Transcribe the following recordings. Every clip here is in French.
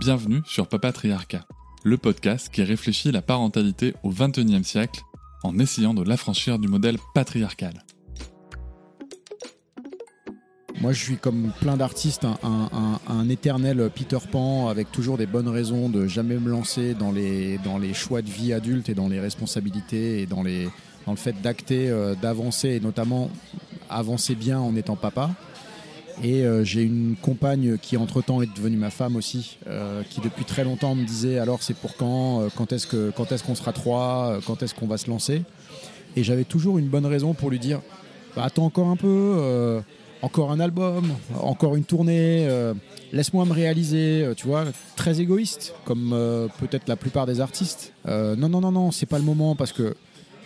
Bienvenue sur Papatriarcat, le podcast qui réfléchit la parentalité au XXIe siècle en essayant de l'affranchir du modèle patriarcal. Moi, je suis comme plein d'artistes, un, éternel Peter Pan avec toujours des bonnes raisons de jamais me lancer dans les, choix de vie adulte et dans les responsabilités et dans le fait d'acter, euh, d'avancer et notamment avancer bien en étant papa. Et euh, j'ai une compagne qui entre-temps est devenue ma femme aussi, euh, qui depuis très longtemps me disait alors c'est pour quand, euh, quand est-ce qu'on sera trois, quand est-ce qu'on va se lancer? Et j'avais toujours une bonne raison pour lui dire bah, attends encore un peu, encore un album, encore une tournée, laisse-moi me réaliser, tu vois, très égoïste comme peut-être la plupart des artistes. non non non non, c'est pas le moment parce que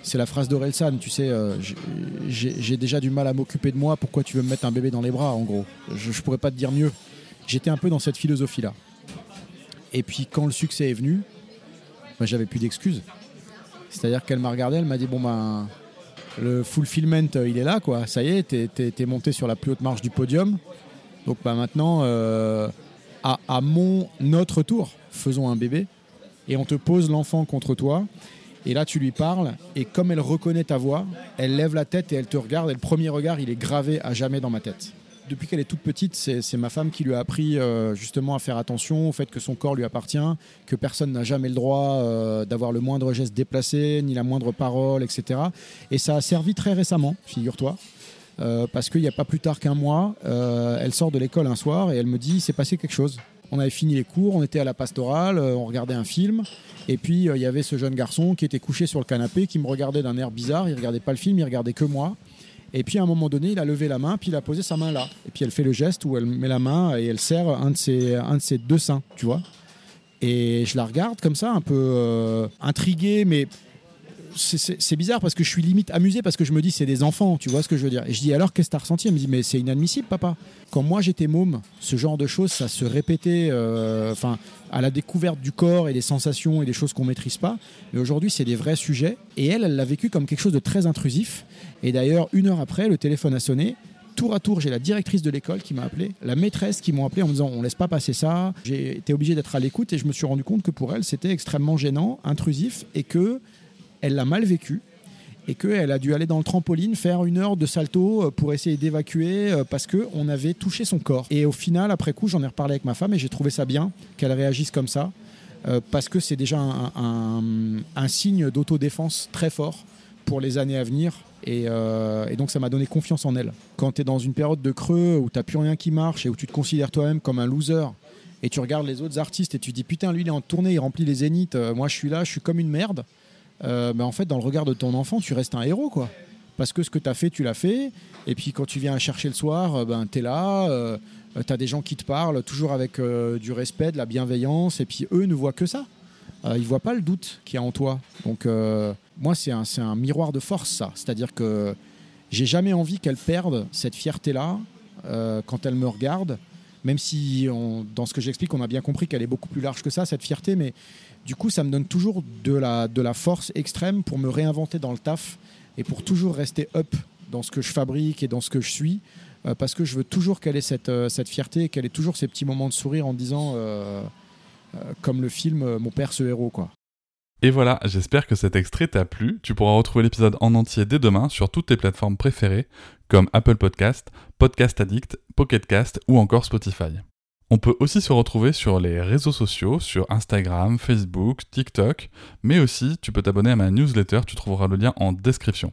c'est la phrase d'Orelsan, tu sais, euh, j'ai déjà du mal à m'occuper de moi, pourquoi tu veux me mettre un bébé dans les bras, en gros? Je, ne pourrais pas te dire mieux. J'étais un peu dans cette philosophie-là. Et puis quand le succès est venu, bah, j'avais plus d'excuses. C'est-à-dire qu'elle m'a regardé, elle m'a dit, bon ben, le fulfillment, euh, il est là, quoi. Ça y est, t'es es, monté sur la plus haute marche du podium. Donc bah, maintenant, euh, à, à mon, notre tour, faisons un bébé. Et on te pose l'enfant contre toi. Et là, tu lui parles, et comme elle reconnaît ta voix, elle lève la tête et elle te regarde, et le premier regard, il est gravé à jamais dans ma tête. Depuis qu'elle est toute petite, c'est ma femme qui lui a appris euh, justement à faire attention au fait que son corps lui appartient, que personne n'a jamais le droit euh, d'avoir le moindre geste déplacé, ni la moindre parole, etc. Et ça a servi très récemment, figure-toi. Euh, parce qu'il n'y a pas plus tard qu'un mois, elle sort de l'école un soir et elle me dit, il s'est passé quelque chose. On avait fini les cours, on était à la pastorale, on regardait un film, et puis euh, il y avait ce jeune garçon qui était couché sur le canapé, qui me regardait d'un air bizarre. Il regardait pas le film, il regardait que moi. Et puis à un moment donné, il a levé la main, puis il a posé sa main là. Et puis elle fait le geste où elle met la main et elle serre un de ses, un deux seins, tu vois. Et je la regarde comme ça, un peu euh, intriguée, mais c'est bizarre parce que je suis limite amusé parce que je me dis c'est des enfants, tu vois ce que je veux dire. Et je dis alors qu'est-ce que t'as ressenti? Elle me dit mais c'est inadmissible papa. Quand moi j'étais môme, ce genre de choses ça se répétait euh, enfin à la découverte du corps et des sensations et des choses qu'on maîtrise pas. Mais aujourd'hui c'est des vrais sujets et elle elle l'a vécu comme quelque chose de très intrusif. Et d'ailleurs une heure après le téléphone a sonné tour à tour, j'ai la directrice de l'école qui m'a appelé, la maîtresse qui m'ont appelé en me disant on laisse pas passer ça. J'ai été obligé d'être à l'écoute et je me suis rendu compte que pour elle c'était extrêmement gênant, intrusif et que elle l'a mal vécu et qu'elle a dû aller dans le trampoline faire une heure de salto euh, pour essayer d'évacuer euh, parce qu'on avait touché son corps. Et au final, après coup, j'en ai reparlé avec ma femme et j'ai trouvé ça bien qu'elle réagisse comme ça euh, parce que c'est déjà un, signe d'autodéfense très fort pour les années à venir. Et, donc ça m'a donné confiance en elle. Quand tu es dans une période de creux où tu plus rien qui marche et où tu te considères toi-même comme un loser et tu regardes les autres artistes et tu dis putain lui il est en tournée, il remplit les zéniths, moi je suis là, je suis comme une merde. Euh, en fait, dans le regard de ton enfant, tu restes un héros, quoi. Parce que ce que tu as fait, tu l'as fait. Et puis quand tu viens chercher le soir, euh, ben, tu es là, euh, tu as des gens qui te parlent, toujours avec du respect, de la bienveillance. Et puis eux ne voient que ça. ils voient pas le doute qu'il y a en toi. Donc moi, c'est un, un, miroir de force, ça. C'est-à-dire que j'ai jamais envie qu'elle perde cette fierté-là quand elle me regarde. Même si, dans ce que j'explique, on a bien compris qu'elle est beaucoup plus large que ça, cette fierté. Mais du coup, ça me donne toujours de la, force extrême pour me réinventer dans le taf et pour toujours rester up dans ce que je fabrique et dans ce que je suis. Euh, parce que je veux toujours qu'elle ait cette, euh, cette fierté, qu'elle ait toujours ces petits moments de sourire en disant, euh, comme le film Mon père, ce héros. quoi. Et voilà, j'espère que cet extrait t'a plu. Tu pourras retrouver l'épisode en entier dès demain sur toutes tes plateformes préférées, comme Apple Podcast, Podcast Addict, Pocket Cast ou encore Spotify. On peut aussi se retrouver sur les réseaux sociaux, sur Instagram, Facebook, TikTok, mais aussi tu peux t'abonner à ma newsletter, tu trouveras le lien en description.